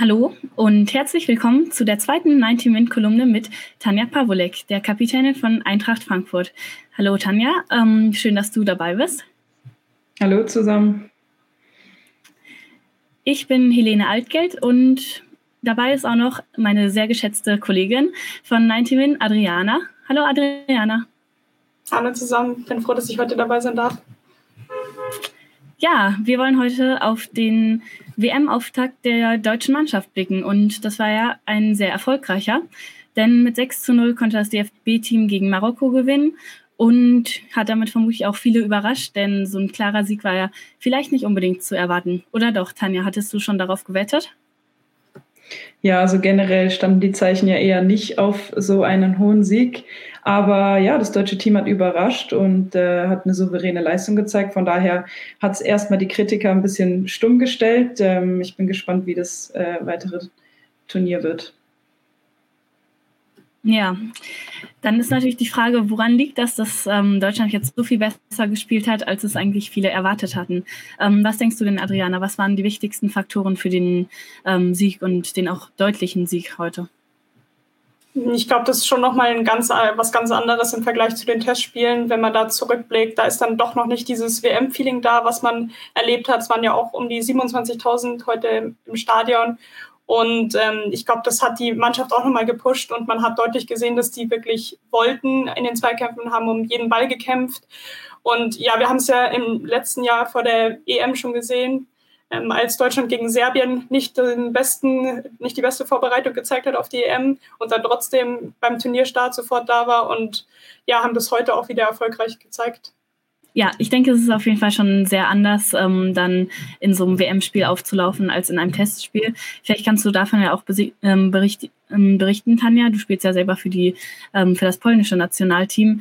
Hallo und herzlich willkommen zu der zweiten 90-Min-Kolumne mit Tanja Pawolek, der Kapitänin von Eintracht Frankfurt. Hallo Tanja, ähm, schön, dass du dabei bist. Hallo zusammen. Ich bin Helene Altgeld und dabei ist auch noch meine sehr geschätzte Kollegin von 90min, Adriana. Hallo Adriana. Hallo zusammen, bin froh, dass ich heute dabei sein darf. Ja, wir wollen heute auf den WM-Auftakt der deutschen Mannschaft blicken und das war ja ein sehr erfolgreicher, denn mit 6 zu 0 konnte das DFB-Team gegen Marokko gewinnen und hat damit vermutlich auch viele überrascht, denn so ein klarer Sieg war ja vielleicht nicht unbedingt zu erwarten. Oder doch, Tanja, hattest du schon darauf gewettet? Ja, also generell standen die Zeichen ja eher nicht auf so einen hohen Sieg. Aber ja, das deutsche Team hat überrascht und äh, hat eine souveräne Leistung gezeigt. Von daher hat es erstmal die Kritiker ein bisschen stumm gestellt. Ähm, ich bin gespannt, wie das äh, weitere Turnier wird. Ja, dann ist natürlich die Frage, woran liegt das, dass ähm, Deutschland jetzt so viel besser gespielt hat, als es eigentlich viele erwartet hatten. Ähm, was denkst du denn, Adriana? Was waren die wichtigsten Faktoren für den ähm, Sieg und den auch deutlichen Sieg heute? Ich glaube, das ist schon nochmal ein ganz, was ganz anderes im Vergleich zu den Testspielen. Wenn man da zurückblickt, da ist dann doch noch nicht dieses WM-Feeling da, was man erlebt hat. Es waren ja auch um die 27.000 heute im Stadion. Und ähm, ich glaube, das hat die Mannschaft auch nochmal gepusht und man hat deutlich gesehen, dass die wirklich wollten in den Zweikämpfen, haben um jeden Ball gekämpft. Und ja, wir haben es ja im letzten Jahr vor der EM schon gesehen, ähm, als Deutschland gegen Serbien nicht den besten, nicht die beste Vorbereitung gezeigt hat auf die EM und dann trotzdem beim Turnierstart sofort da war und ja, haben das heute auch wieder erfolgreich gezeigt. Ja, ich denke, es ist auf jeden Fall schon sehr anders, ähm, dann in so einem WM-Spiel aufzulaufen als in einem Testspiel. Vielleicht kannst du davon ja auch ähm, bericht ähm, berichten, Tanja. Du spielst ja selber für, die, ähm, für das polnische Nationalteam.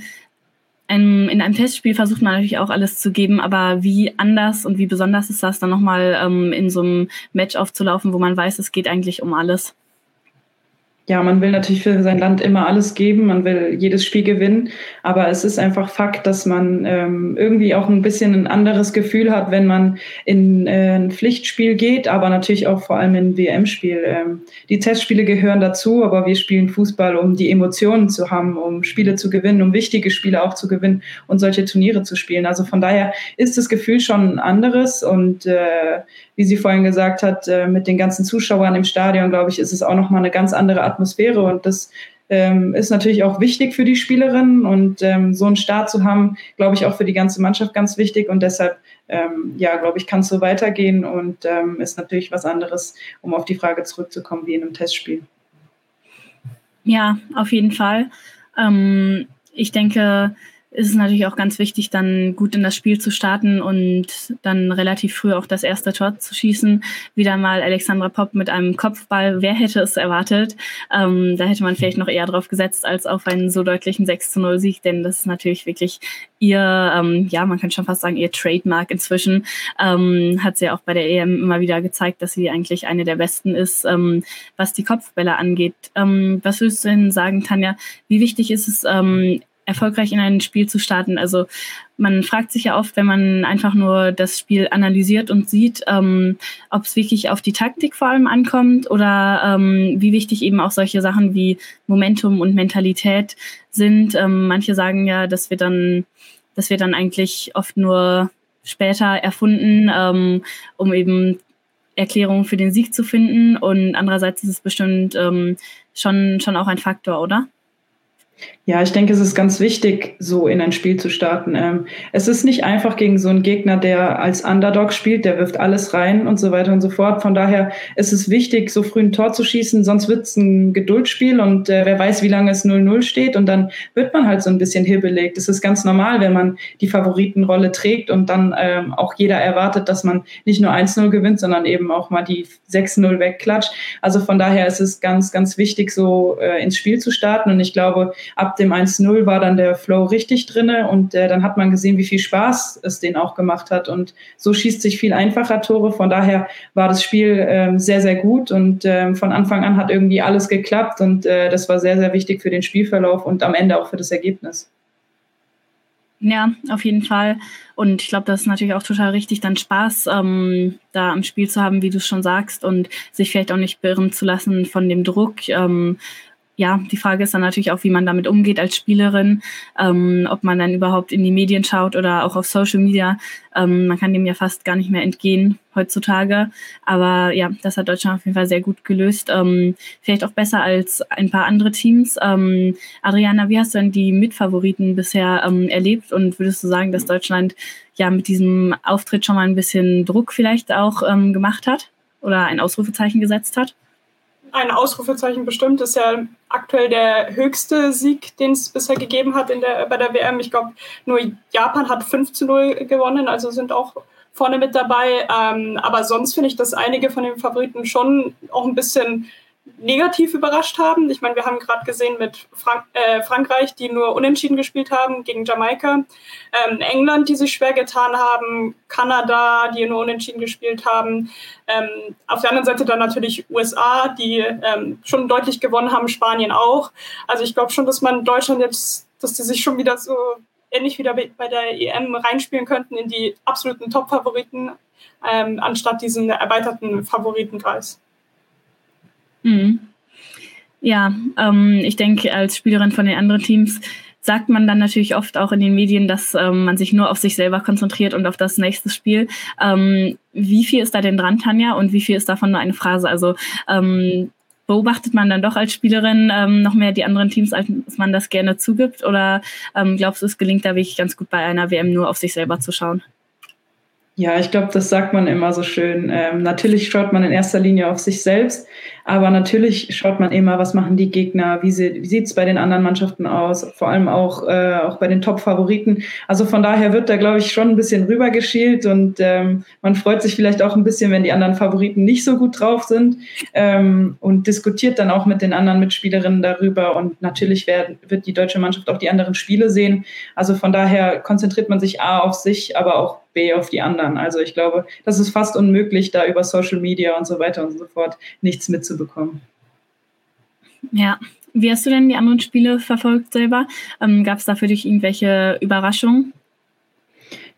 Ein, in einem Testspiel versucht man natürlich auch alles zu geben, aber wie anders und wie besonders ist das dann nochmal ähm, in so einem Match aufzulaufen, wo man weiß, es geht eigentlich um alles? Ja, man will natürlich für sein Land immer alles geben, man will jedes Spiel gewinnen, aber es ist einfach Fakt, dass man ähm, irgendwie auch ein bisschen ein anderes Gefühl hat, wenn man in äh, ein Pflichtspiel geht, aber natürlich auch vor allem in ein WM-Spiel. Ähm, die Testspiele gehören dazu, aber wir spielen Fußball, um die Emotionen zu haben, um Spiele zu gewinnen, um wichtige Spiele auch zu gewinnen und solche Turniere zu spielen. Also von daher ist das Gefühl schon ein anderes und äh, wie sie vorhin gesagt hat, äh, mit den ganzen Zuschauern im Stadion, glaube ich, ist es auch nochmal eine ganz andere Atmosphäre und das ähm, ist natürlich auch wichtig für die Spielerinnen und ähm, so einen Start zu haben, glaube ich, auch für die ganze Mannschaft ganz wichtig und deshalb, ähm, ja, glaube ich, kann es so weitergehen und ähm, ist natürlich was anderes, um auf die Frage zurückzukommen, wie in einem Testspiel. Ja, auf jeden Fall. Ähm, ich denke, ist es natürlich auch ganz wichtig, dann gut in das Spiel zu starten und dann relativ früh auch das erste Tor zu schießen. Wieder mal Alexandra Popp mit einem Kopfball. Wer hätte es erwartet? Ähm, da hätte man vielleicht noch eher drauf gesetzt als auf einen so deutlichen 6 zu 0 Sieg, denn das ist natürlich wirklich ihr, ähm, ja, man kann schon fast sagen, ihr Trademark inzwischen. Ähm, hat sie auch bei der EM immer wieder gezeigt, dass sie eigentlich eine der besten ist, ähm, was die Kopfbälle angeht. Ähm, was würdest du denn sagen, Tanja? Wie wichtig ist es, ähm, erfolgreich in ein Spiel zu starten. Also man fragt sich ja oft, wenn man einfach nur das Spiel analysiert und sieht, ähm, ob es wirklich auf die Taktik vor allem ankommt oder ähm, wie wichtig eben auch solche Sachen wie Momentum und Mentalität sind. Ähm, manche sagen ja, dass wir dann, dass wir dann eigentlich oft nur später erfunden, ähm, um eben Erklärungen für den Sieg zu finden. Und andererseits ist es bestimmt ähm, schon, schon auch ein Faktor, oder? Ja, ich denke, es ist ganz wichtig, so in ein Spiel zu starten. Ähm, es ist nicht einfach gegen so einen Gegner, der als Underdog spielt, der wirft alles rein und so weiter und so fort. Von daher ist es wichtig, so früh ein Tor zu schießen, sonst wird es ein Geduldsspiel und äh, wer weiß, wie lange es 0-0 steht und dann wird man halt so ein bisschen hibbelig. Das ist ganz normal, wenn man die Favoritenrolle trägt und dann ähm, auch jeder erwartet, dass man nicht nur 1-0 gewinnt, sondern eben auch mal die 6-0 wegklatscht. Also von daher ist es ganz, ganz wichtig, so äh, ins Spiel zu starten und ich glaube, ab dem 1-0 war dann der Flow richtig drinne und äh, dann hat man gesehen, wie viel Spaß es den auch gemacht hat. Und so schießt sich viel einfacher Tore. Von daher war das Spiel ähm, sehr, sehr gut und ähm, von Anfang an hat irgendwie alles geklappt und äh, das war sehr, sehr wichtig für den Spielverlauf und am Ende auch für das Ergebnis. Ja, auf jeden Fall. Und ich glaube, das ist natürlich auch total richtig, dann Spaß ähm, da am Spiel zu haben, wie du es schon sagst, und sich vielleicht auch nicht beirren zu lassen von dem Druck. Ähm, ja, die Frage ist dann natürlich auch, wie man damit umgeht als Spielerin, ähm, ob man dann überhaupt in die Medien schaut oder auch auf Social Media. Ähm, man kann dem ja fast gar nicht mehr entgehen heutzutage. Aber ja, das hat Deutschland auf jeden Fall sehr gut gelöst. Ähm, vielleicht auch besser als ein paar andere Teams. Ähm, Adriana, wie hast du denn die Mitfavoriten bisher ähm, erlebt und würdest du sagen, dass Deutschland ja mit diesem Auftritt schon mal ein bisschen Druck vielleicht auch ähm, gemacht hat oder ein Ausrufezeichen gesetzt hat? Ein Ausrufezeichen bestimmt. ist ja aktuell der höchste Sieg, den es bisher gegeben hat in der, bei der WM. Ich glaube, nur Japan hat 5 zu 0 gewonnen, also sind auch vorne mit dabei. Ähm, aber sonst finde ich, dass einige von den Favoriten schon auch ein bisschen negativ überrascht haben. Ich meine, wir haben gerade gesehen mit Frank äh, Frankreich, die nur unentschieden gespielt haben gegen Jamaika, ähm, England, die sich schwer getan haben, Kanada, die nur unentschieden gespielt haben. Ähm, auf der anderen Seite dann natürlich USA, die ähm, schon deutlich gewonnen haben, Spanien auch. Also ich glaube schon, dass man Deutschland jetzt, dass die sich schon wieder so ähnlich wieder bei der EM reinspielen könnten in die absoluten Top-Favoriten, ähm, anstatt diesen erweiterten Favoritenkreis. Mhm. Ja, ähm, ich denke, als Spielerin von den anderen Teams sagt man dann natürlich oft auch in den Medien, dass ähm, man sich nur auf sich selber konzentriert und auf das nächste Spiel. Ähm, wie viel ist da denn dran, Tanja, und wie viel ist davon nur eine Phrase? Also ähm, beobachtet man dann doch als Spielerin ähm, noch mehr die anderen Teams, als man das gerne zugibt? Oder ähm, glaubst du, es gelingt da wirklich ganz gut bei einer WM nur auf sich selber zu schauen? Ja, ich glaube, das sagt man immer so schön. Ähm, natürlich schaut man in erster Linie auf sich selbst, aber natürlich schaut man immer, was machen die Gegner, wie, sie, wie sieht es bei den anderen Mannschaften aus, vor allem auch, äh, auch bei den Top-Favoriten. Also von daher wird da, glaube ich, schon ein bisschen rübergeschielt und ähm, man freut sich vielleicht auch ein bisschen, wenn die anderen Favoriten nicht so gut drauf sind ähm, und diskutiert dann auch mit den anderen Mitspielerinnen darüber. Und natürlich werden, wird die deutsche Mannschaft auch die anderen Spiele sehen. Also von daher konzentriert man sich A auf sich, aber auch B auf die anderen. Also ich glaube, das ist fast unmöglich, da über Social Media und so weiter und so fort nichts mitzubekommen. Ja, wie hast du denn die anderen Spiele verfolgt selber? Ähm, Gab es da für dich irgendwelche Überraschungen?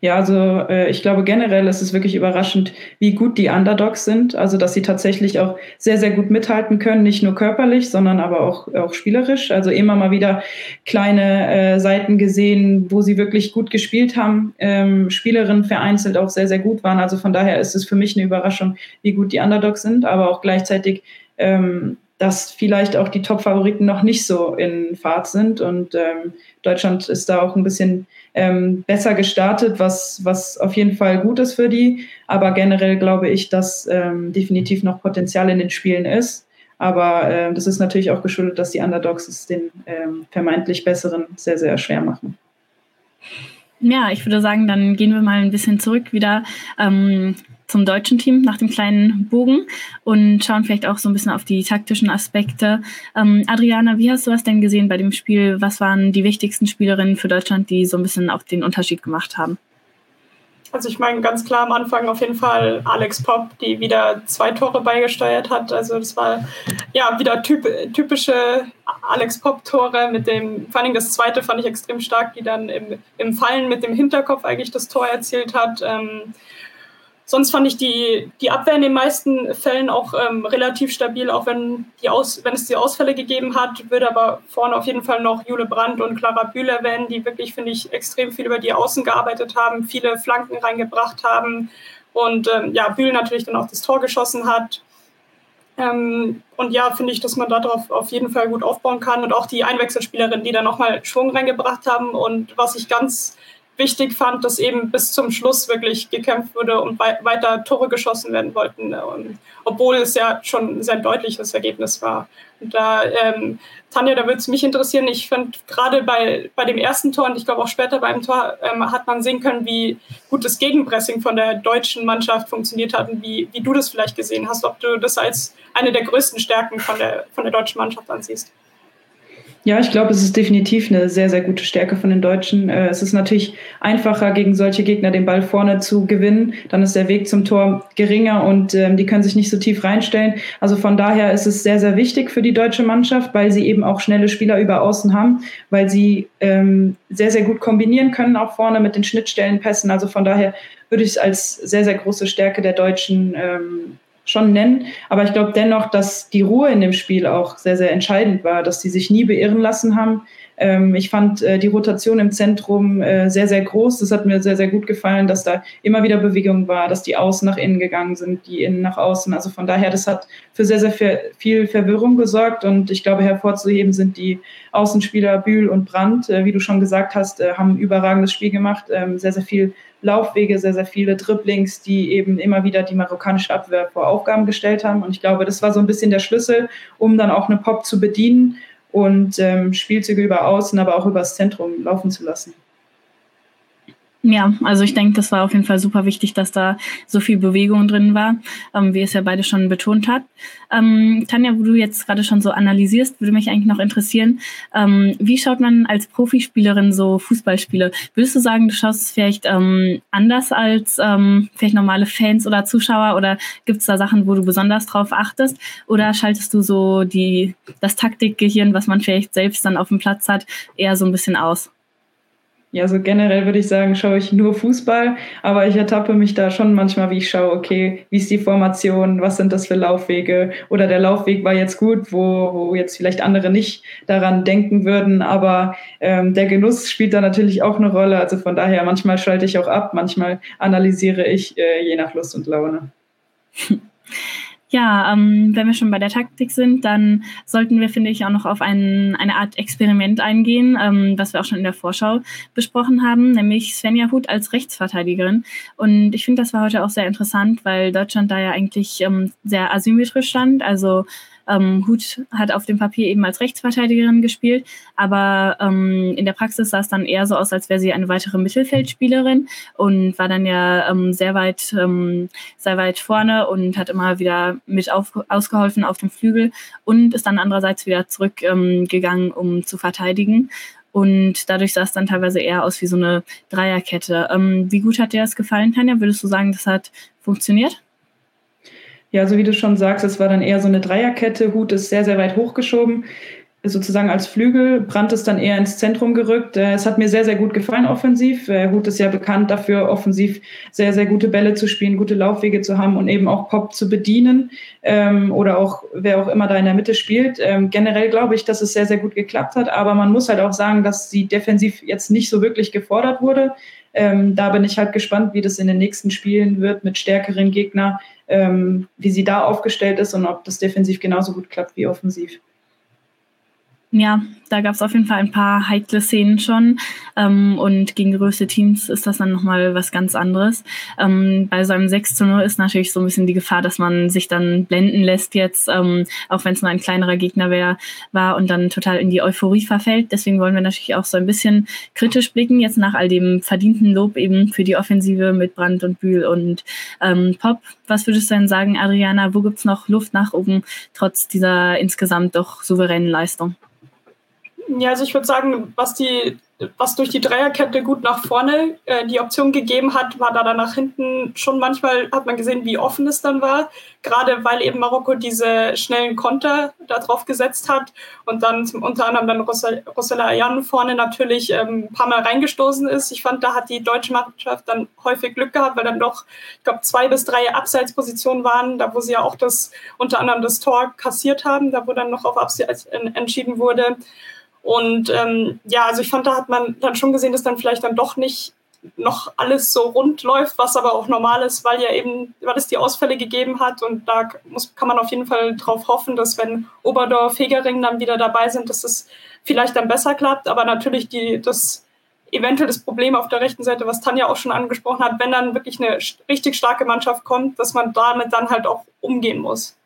Ja, also äh, ich glaube generell ist es wirklich überraschend, wie gut die Underdogs sind. Also dass sie tatsächlich auch sehr, sehr gut mithalten können, nicht nur körperlich, sondern aber auch, auch spielerisch. Also immer mal wieder kleine äh, Seiten gesehen, wo sie wirklich gut gespielt haben, ähm, Spielerinnen vereinzelt auch sehr, sehr gut waren. Also von daher ist es für mich eine Überraschung, wie gut die Underdogs sind, aber auch gleichzeitig ähm, dass vielleicht auch die Top-Favoriten noch nicht so in Fahrt sind. Und ähm, Deutschland ist da auch ein bisschen ähm, besser gestartet, was, was auf jeden Fall gut ist für die. Aber generell glaube ich, dass ähm, definitiv noch Potenzial in den Spielen ist. Aber äh, das ist natürlich auch geschuldet, dass die Underdogs es den ähm, vermeintlich Besseren sehr, sehr schwer machen. Ja, ich würde sagen, dann gehen wir mal ein bisschen zurück wieder ähm, zum deutschen Team nach dem kleinen Bogen und schauen vielleicht auch so ein bisschen auf die taktischen Aspekte. Ähm, Adriana, wie hast du das denn gesehen bei dem Spiel? Was waren die wichtigsten Spielerinnen für Deutschland, die so ein bisschen auch den Unterschied gemacht haben? Also ich meine ganz klar am Anfang auf jeden Fall Alex Pop, die wieder zwei Tore beigesteuert hat. Also das war ja wieder typ, typische Alex Pop-Tore mit dem, vor allem das zweite fand ich extrem stark, die dann im, im Fallen mit dem Hinterkopf eigentlich das Tor erzielt hat. Ähm, sonst fand ich die, die Abwehr in den meisten Fällen auch ähm, relativ stabil, auch wenn, die Aus, wenn es die Ausfälle gegeben hat. Würde aber vorne auf jeden Fall noch Jule Brandt und Clara Bühl erwähnen, die wirklich, finde ich, extrem viel über die Außen gearbeitet haben, viele Flanken reingebracht haben und ähm, ja, Bühl natürlich dann auch das Tor geschossen hat. Ähm, und ja, finde ich, dass man darauf auf jeden Fall gut aufbauen kann und auch die Einwechselspielerinnen, die da nochmal Schwung reingebracht haben und was ich ganz wichtig fand, dass eben bis zum Schluss wirklich gekämpft wurde und weiter Tore geschossen werden wollten, und, obwohl es ja schon ein sehr deutliches Ergebnis war. Und da, ähm, Tanja, da würde es mich interessieren. Ich fand gerade bei, bei dem ersten Tor und ich glaube auch später beim Tor ähm, hat man sehen können, wie gut das Gegenpressing von der deutschen Mannschaft funktioniert hat und wie, wie du das vielleicht gesehen hast, ob du das als eine der größten Stärken von der, von der deutschen Mannschaft ansiehst. Ja, ich glaube, es ist definitiv eine sehr, sehr gute Stärke von den Deutschen. Äh, es ist natürlich einfacher, gegen solche Gegner den Ball vorne zu gewinnen. Dann ist der Weg zum Tor geringer und ähm, die können sich nicht so tief reinstellen. Also von daher ist es sehr, sehr wichtig für die deutsche Mannschaft, weil sie eben auch schnelle Spieler über Außen haben, weil sie ähm, sehr, sehr gut kombinieren können, auch vorne mit den Schnittstellenpässen. Also von daher würde ich es als sehr, sehr große Stärke der Deutschen ähm, schon nennen. Aber ich glaube dennoch, dass die Ruhe in dem Spiel auch sehr, sehr entscheidend war, dass sie sich nie beirren lassen haben. Ähm, ich fand äh, die Rotation im Zentrum äh, sehr, sehr groß. Das hat mir sehr, sehr gut gefallen, dass da immer wieder Bewegung war, dass die Außen nach innen gegangen sind, die Innen nach außen. Also von daher, das hat für sehr, sehr viel Verwirrung gesorgt. Und ich glaube, hervorzuheben sind die Außenspieler Bühl und Brandt. Äh, wie du schon gesagt hast, haben ein überragendes Spiel gemacht, ähm, sehr, sehr viel Laufwege, sehr, sehr viele Dribblings, die eben immer wieder die marokkanische Abwehr vor Aufgaben gestellt haben. Und ich glaube, das war so ein bisschen der Schlüssel, um dann auch eine Pop zu bedienen und ähm, Spielzüge über Außen, aber auch übers Zentrum laufen zu lassen. Ja, also ich denke, das war auf jeden Fall super wichtig, dass da so viel Bewegung drin war, ähm, wie es ja beide schon betont hat. Ähm, Tanja, wo du jetzt gerade schon so analysierst, würde mich eigentlich noch interessieren, ähm, wie schaut man als Profispielerin so Fußballspiele? Würdest du sagen, du schaust es vielleicht ähm, anders als ähm, vielleicht normale Fans oder Zuschauer oder gibt es da Sachen, wo du besonders drauf achtest? Oder schaltest du so die, das Taktikgehirn, was man vielleicht selbst dann auf dem Platz hat, eher so ein bisschen aus? Ja, so generell würde ich sagen, schaue ich nur Fußball, aber ich ertappe mich da schon manchmal, wie ich schaue, okay, wie ist die Formation, was sind das für Laufwege oder der Laufweg war jetzt gut, wo, wo jetzt vielleicht andere nicht daran denken würden, aber ähm, der Genuss spielt da natürlich auch eine Rolle. Also von daher, manchmal schalte ich auch ab, manchmal analysiere ich äh, je nach Lust und Laune. Ja, ähm, wenn wir schon bei der Taktik sind, dann sollten wir, finde ich, auch noch auf ein, eine Art Experiment eingehen, ähm, was wir auch schon in der Vorschau besprochen haben, nämlich Svenja Huth als Rechtsverteidigerin. Und ich finde, das war heute auch sehr interessant, weil Deutschland da ja eigentlich ähm, sehr asymmetrisch stand. Also ähm, Huth hat auf dem Papier eben als Rechtsverteidigerin gespielt, aber ähm, in der Praxis sah es dann eher so aus, als wäre sie eine weitere Mittelfeldspielerin und war dann ja ähm, sehr weit, ähm, sehr weit vorne und hat immer wieder mit auf, ausgeholfen auf dem Flügel und ist dann andererseits wieder zurückgegangen, ähm, um zu verteidigen. Und dadurch sah es dann teilweise eher aus wie so eine Dreierkette. Ähm, wie gut hat dir das gefallen, Tanja? Würdest du sagen, das hat funktioniert? Ja, so wie du schon sagst, es war dann eher so eine Dreierkette. Hut ist sehr, sehr weit hochgeschoben, sozusagen als Flügel. Brandt ist dann eher ins Zentrum gerückt. Äh, es hat mir sehr, sehr gut gefallen offensiv. Äh, Hut ist ja bekannt dafür, offensiv sehr, sehr gute Bälle zu spielen, gute Laufwege zu haben und eben auch Pop zu bedienen ähm, oder auch wer auch immer da in der Mitte spielt. Ähm, generell glaube ich, dass es sehr, sehr gut geklappt hat, aber man muss halt auch sagen, dass sie defensiv jetzt nicht so wirklich gefordert wurde. Ähm, da bin ich halt gespannt, wie das in den nächsten Spielen wird mit stärkeren Gegnern ähm, wie sie da aufgestellt ist und ob das defensiv genauso gut klappt wie offensiv. Ja, da gab es auf jeden Fall ein paar heikle Szenen schon. Ähm, und gegen größte Teams ist das dann nochmal was ganz anderes. Ähm, bei so einem 6 zu 0 ist natürlich so ein bisschen die Gefahr, dass man sich dann blenden lässt jetzt, ähm, auch wenn es nur ein kleinerer Gegner wär, war und dann total in die Euphorie verfällt. Deswegen wollen wir natürlich auch so ein bisschen kritisch blicken, jetzt nach all dem verdienten Lob eben für die Offensive mit Brand und Bühl und ähm, Pop. Was würdest du denn sagen, Adriana, wo gibt's noch Luft nach oben, trotz dieser insgesamt doch souveränen Leistung? Ja, also ich würde sagen, was die was durch die Dreierkette gut nach vorne äh, die Option gegeben hat, war da dann nach hinten schon manchmal, hat man gesehen, wie offen es dann war. Gerade weil eben Marokko diese schnellen Konter da drauf gesetzt hat und dann zum, unter anderem dann Rosella Ayan vorne natürlich ähm, ein paar Mal reingestoßen ist. Ich fand, da hat die deutsche Mannschaft dann häufig Glück gehabt, weil dann doch, ich glaube, zwei bis drei Abseitspositionen waren, da wo sie ja auch das unter anderem das Tor kassiert haben, da wo dann noch auf Abseits entschieden wurde. Und ähm, ja, also ich fand, da hat man dann schon gesehen, dass dann vielleicht dann doch nicht noch alles so rund läuft, was aber auch normal ist, weil ja eben, weil es die Ausfälle gegeben hat und da muss, kann man auf jeden Fall drauf hoffen, dass wenn Oberdorf, Hegering dann wieder dabei sind, dass es vielleicht dann besser klappt, aber natürlich die, das eventuell das Problem auf der rechten Seite, was Tanja auch schon angesprochen hat, wenn dann wirklich eine richtig starke Mannschaft kommt, dass man damit dann halt auch umgehen muss.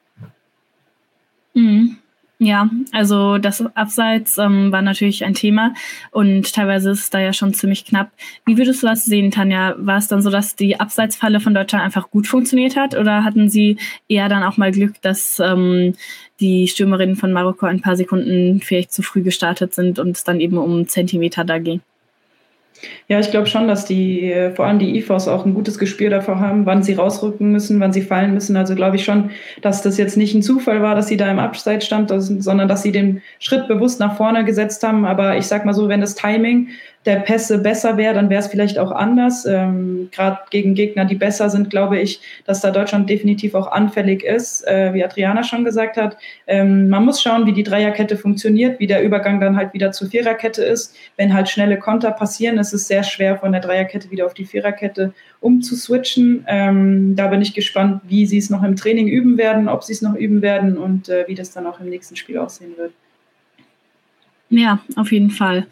Mhm. Ja, also das Abseits ähm, war natürlich ein Thema und teilweise ist es da ja schon ziemlich knapp. Wie würdest du das sehen, Tanja? War es dann so, dass die Abseitsfalle von Deutschland einfach gut funktioniert hat oder hatten sie eher dann auch mal Glück, dass ähm, die Stürmerinnen von Marokko ein paar Sekunden vielleicht zu früh gestartet sind und es dann eben um Zentimeter da ging? Ja, ich glaube schon, dass die, äh, vor allem die IFOs auch ein gutes Gespür davor haben, wann sie rausrücken müssen, wann sie fallen müssen. Also glaube ich schon, dass das jetzt nicht ein Zufall war, dass sie da im Abseits stand, sondern dass sie den Schritt bewusst nach vorne gesetzt haben. Aber ich sag mal so, wenn das Timing der Pässe besser wäre, dann wäre es vielleicht auch anders. Ähm, Gerade gegen Gegner, die besser sind, glaube ich, dass da Deutschland definitiv auch anfällig ist, äh, wie Adriana schon gesagt hat. Ähm, man muss schauen, wie die Dreierkette funktioniert, wie der Übergang dann halt wieder zur Viererkette ist. Wenn halt schnelle Konter passieren, ist es sehr schwer, von der Dreierkette wieder auf die Viererkette umzuswitchen. Ähm, da bin ich gespannt, wie sie es noch im Training üben werden, ob sie es noch üben werden und äh, wie das dann auch im nächsten Spiel aussehen wird. Ja, auf jeden Fall.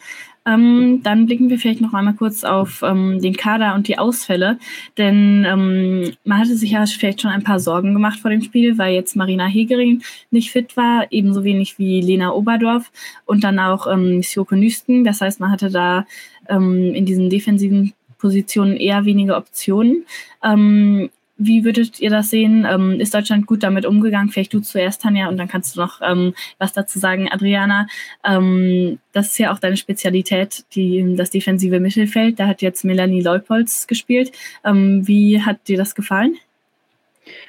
Ähm, dann blicken wir vielleicht noch einmal kurz auf ähm, den Kader und die Ausfälle, denn ähm, man hatte sich ja vielleicht schon ein paar Sorgen gemacht vor dem Spiel, weil jetzt Marina Hegering nicht fit war, ebenso wenig wie Lena Oberdorf und dann auch ähm, Sjoko Nüsten. Das heißt, man hatte da ähm, in diesen defensiven Positionen eher wenige Optionen. Ähm, wie würdet ihr das sehen? Ähm, ist Deutschland gut damit umgegangen? Vielleicht du zuerst, Tanja, und dann kannst du noch ähm, was dazu sagen, Adriana. Ähm, das ist ja auch deine Spezialität, die, das defensive Mittelfeld. Da hat jetzt Melanie Leupolz gespielt. Ähm, wie hat dir das gefallen?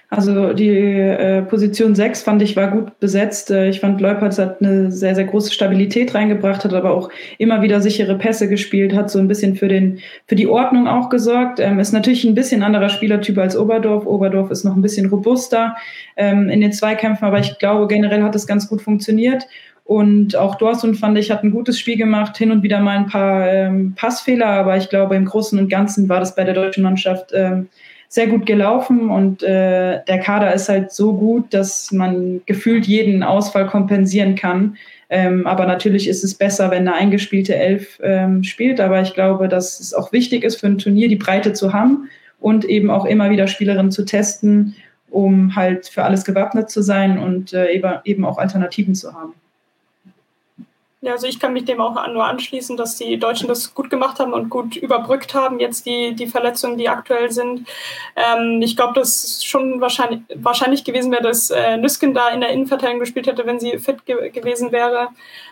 Also die äh, Position 6 fand ich war gut besetzt. Äh, ich fand Leupertz hat eine sehr, sehr große Stabilität reingebracht, hat aber auch immer wieder sichere Pässe gespielt, hat so ein bisschen für, den, für die Ordnung auch gesorgt. Ähm, ist natürlich ein bisschen anderer Spielertyp als Oberdorf. Oberdorf ist noch ein bisschen robuster ähm, in den Zweikämpfen, aber ich glaube, generell hat es ganz gut funktioniert. Und auch Dorsun, fand ich, hat ein gutes Spiel gemacht, hin und wieder mal ein paar ähm, Passfehler, aber ich glaube, im Großen und Ganzen war das bei der deutschen Mannschaft ähm, sehr gut gelaufen und äh, der Kader ist halt so gut, dass man gefühlt jeden Ausfall kompensieren kann. Ähm, aber natürlich ist es besser, wenn eine eingespielte Elf ähm, spielt. Aber ich glaube, dass es auch wichtig ist für ein Turnier, die Breite zu haben und eben auch immer wieder Spielerinnen zu testen, um halt für alles gewappnet zu sein und äh, eben auch Alternativen zu haben. Ja, also ich kann mich dem auch nur anschließen, dass die Deutschen das gut gemacht haben und gut überbrückt haben, jetzt die, die Verletzungen, die aktuell sind. Ähm, ich glaube, dass schon wahrscheinlich, wahrscheinlich gewesen wäre, dass äh, Nüsken da in der Innenverteidigung gespielt hätte, wenn sie fit ge gewesen wäre.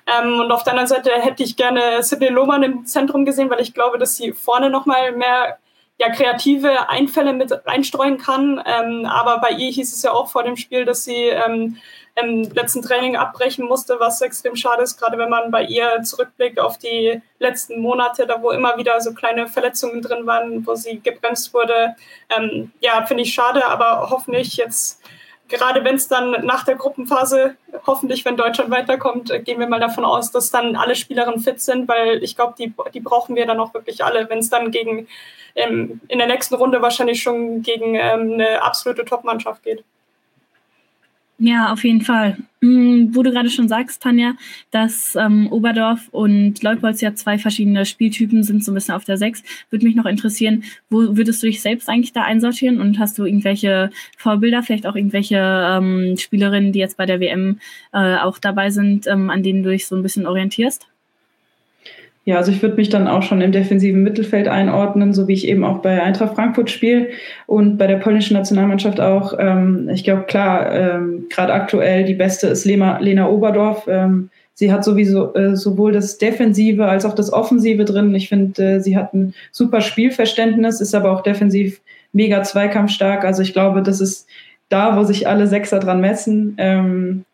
Ähm, und auf der anderen Seite hätte ich gerne Sidney Lohmann im Zentrum gesehen, weil ich glaube, dass sie vorne nochmal mehr ja, kreative Einfälle mit reinstreuen kann. Ähm, aber bei ihr hieß es ja auch vor dem Spiel, dass sie ähm, im letzten Training abbrechen musste, was extrem schade ist, gerade wenn man bei ihr zurückblickt auf die letzten Monate, da wo immer wieder so kleine Verletzungen drin waren, wo sie gebremst wurde. Ähm, ja, finde ich schade, aber hoffentlich jetzt, gerade wenn es dann nach der Gruppenphase, hoffentlich, wenn Deutschland weiterkommt, gehen wir mal davon aus, dass dann alle Spielerinnen fit sind, weil ich glaube, die, die brauchen wir dann auch wirklich alle, wenn es dann gegen ähm, in der nächsten Runde wahrscheinlich schon gegen ähm, eine absolute Top-Mannschaft geht. Ja, auf jeden Fall. Hm, wo du gerade schon sagst, Tanja, dass ähm, Oberdorf und Leupolz ja zwei verschiedene Spieltypen sind, so ein bisschen auf der Sechs, würde mich noch interessieren, wo würdest du dich selbst eigentlich da einsortieren und hast du irgendwelche Vorbilder, vielleicht auch irgendwelche ähm, Spielerinnen, die jetzt bei der WM äh, auch dabei sind, ähm, an denen du dich so ein bisschen orientierst? Ja, also ich würde mich dann auch schon im defensiven Mittelfeld einordnen, so wie ich eben auch bei Eintracht Frankfurt spiele und bei der polnischen Nationalmannschaft auch. Ähm, ich glaube, klar, ähm, gerade aktuell die beste ist Lena, Lena Oberdorf. Ähm, sie hat sowieso äh, sowohl das Defensive als auch das Offensive drin. Ich finde, äh, sie hat ein super Spielverständnis, ist aber auch defensiv mega zweikampfstark. Also ich glaube, das ist da, wo sich alle Sechser dran messen. Ähm,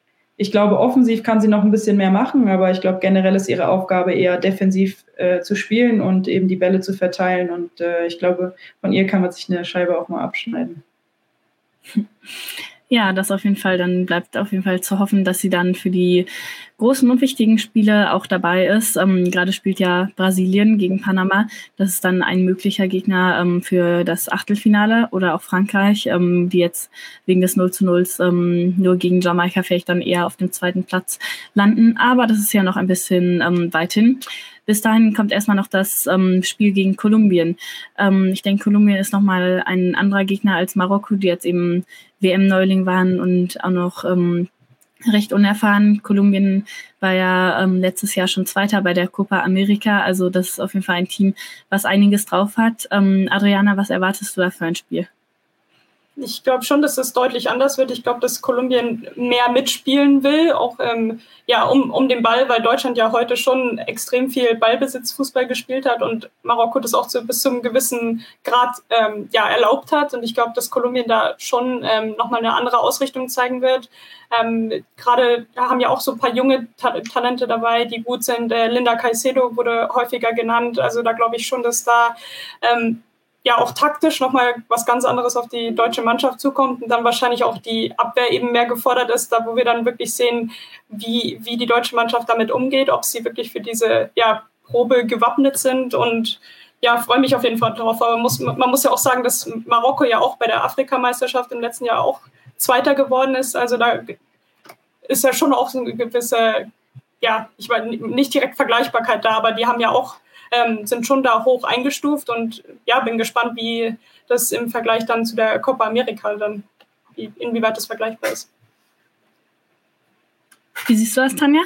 ich glaube, offensiv kann sie noch ein bisschen mehr machen, aber ich glaube, generell ist ihre Aufgabe eher defensiv äh, zu spielen und eben die Bälle zu verteilen. Und äh, ich glaube, von ihr kann man sich eine Scheibe auch mal abschneiden. Ja, das auf jeden Fall. Dann bleibt auf jeden Fall zu hoffen, dass sie dann für die großen und wichtigen Spiele auch dabei ist. Ähm, gerade spielt ja Brasilien gegen Panama. Das ist dann ein möglicher Gegner ähm, für das Achtelfinale oder auch Frankreich, ähm, die jetzt wegen des 0 zu 0 ähm, nur gegen Jamaika vielleicht dann eher auf dem zweiten Platz landen. Aber das ist ja noch ein bisschen ähm, weit hin. Bis dahin kommt erstmal noch das ähm, Spiel gegen Kolumbien. Ähm, ich denke, Kolumbien ist nochmal ein anderer Gegner als Marokko, die jetzt eben WM-Neuling waren und auch noch ähm, recht unerfahren. Kolumbien war ja ähm, letztes Jahr schon Zweiter bei der Copa America. Also das ist auf jeden Fall ein Team, was einiges drauf hat. Ähm, Adriana, was erwartest du da für ein Spiel? Ich glaube schon, dass es deutlich anders wird. Ich glaube, dass Kolumbien mehr mitspielen will, auch ähm, ja, um, um den Ball, weil Deutschland ja heute schon extrem viel Ballbesitzfußball gespielt hat und Marokko das auch zu, bis zu einem gewissen Grad ähm, ja, erlaubt hat. Und ich glaube, dass Kolumbien da schon ähm, nochmal eine andere Ausrichtung zeigen wird. Ähm, Gerade haben ja auch so ein paar junge Ta Talente dabei, die gut sind. Äh, Linda Caicedo wurde häufiger genannt. Also da glaube ich schon, dass da ähm, ja auch taktisch nochmal was ganz anderes auf die deutsche Mannschaft zukommt und dann wahrscheinlich auch die Abwehr eben mehr gefordert ist, da wo wir dann wirklich sehen, wie, wie die deutsche Mannschaft damit umgeht, ob sie wirklich für diese ja, Probe gewappnet sind und ja, freue mich auf jeden Fall darauf. Aber man muss, man muss ja auch sagen, dass Marokko ja auch bei der Afrikameisterschaft im letzten Jahr auch Zweiter geworden ist. Also da ist ja schon auch so eine gewisse, ja, ich meine, nicht direkt Vergleichbarkeit da, aber die haben ja auch ähm, sind schon da hoch eingestuft und ja, bin gespannt, wie das im Vergleich dann zu der Copa America dann, wie, inwieweit das vergleichbar ist. Wie siehst du das, Tanja?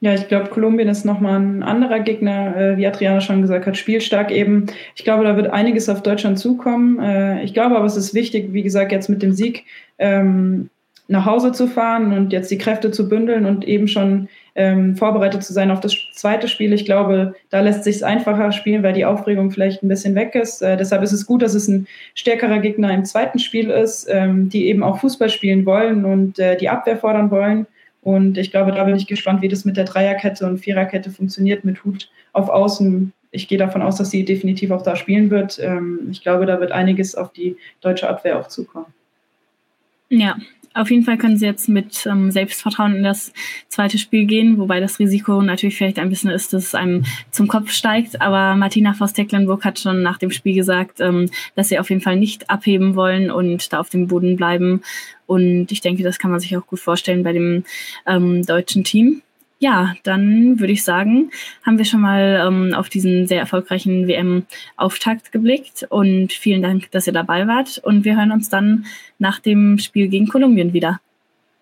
Ja, ich glaube, Kolumbien ist nochmal ein anderer Gegner, äh, wie Adriana schon gesagt hat, spielstark eben. Ich glaube, da wird einiges auf Deutschland zukommen. Äh, ich glaube aber, es ist wichtig, wie gesagt, jetzt mit dem Sieg ähm, nach Hause zu fahren und jetzt die Kräfte zu bündeln und eben schon ähm, vorbereitet zu sein auf das zweite Spiel. Ich glaube, da lässt sich es einfacher spielen, weil die Aufregung vielleicht ein bisschen weg ist. Äh, deshalb ist es gut, dass es ein stärkerer Gegner im zweiten Spiel ist, ähm, die eben auch Fußball spielen wollen und äh, die Abwehr fordern wollen. Und ich glaube, da bin ich gespannt, wie das mit der Dreierkette und Viererkette funktioniert mit Hut auf Außen. Ich gehe davon aus, dass sie definitiv auch da spielen wird. Ähm, ich glaube, da wird einiges auf die deutsche Abwehr auch zukommen. Ja, auf jeden Fall können sie jetzt mit ähm, Selbstvertrauen in das zweite Spiel gehen, wobei das Risiko natürlich vielleicht ein bisschen ist, dass es einem zum Kopf steigt. Aber Martina Voss-Tecklenburg hat schon nach dem Spiel gesagt, ähm, dass sie auf jeden Fall nicht abheben wollen und da auf dem Boden bleiben. Und ich denke, das kann man sich auch gut vorstellen bei dem ähm, deutschen Team. Ja, dann würde ich sagen, haben wir schon mal ähm, auf diesen sehr erfolgreichen WM-Auftakt geblickt und vielen Dank, dass ihr dabei wart und wir hören uns dann nach dem Spiel gegen Kolumbien wieder.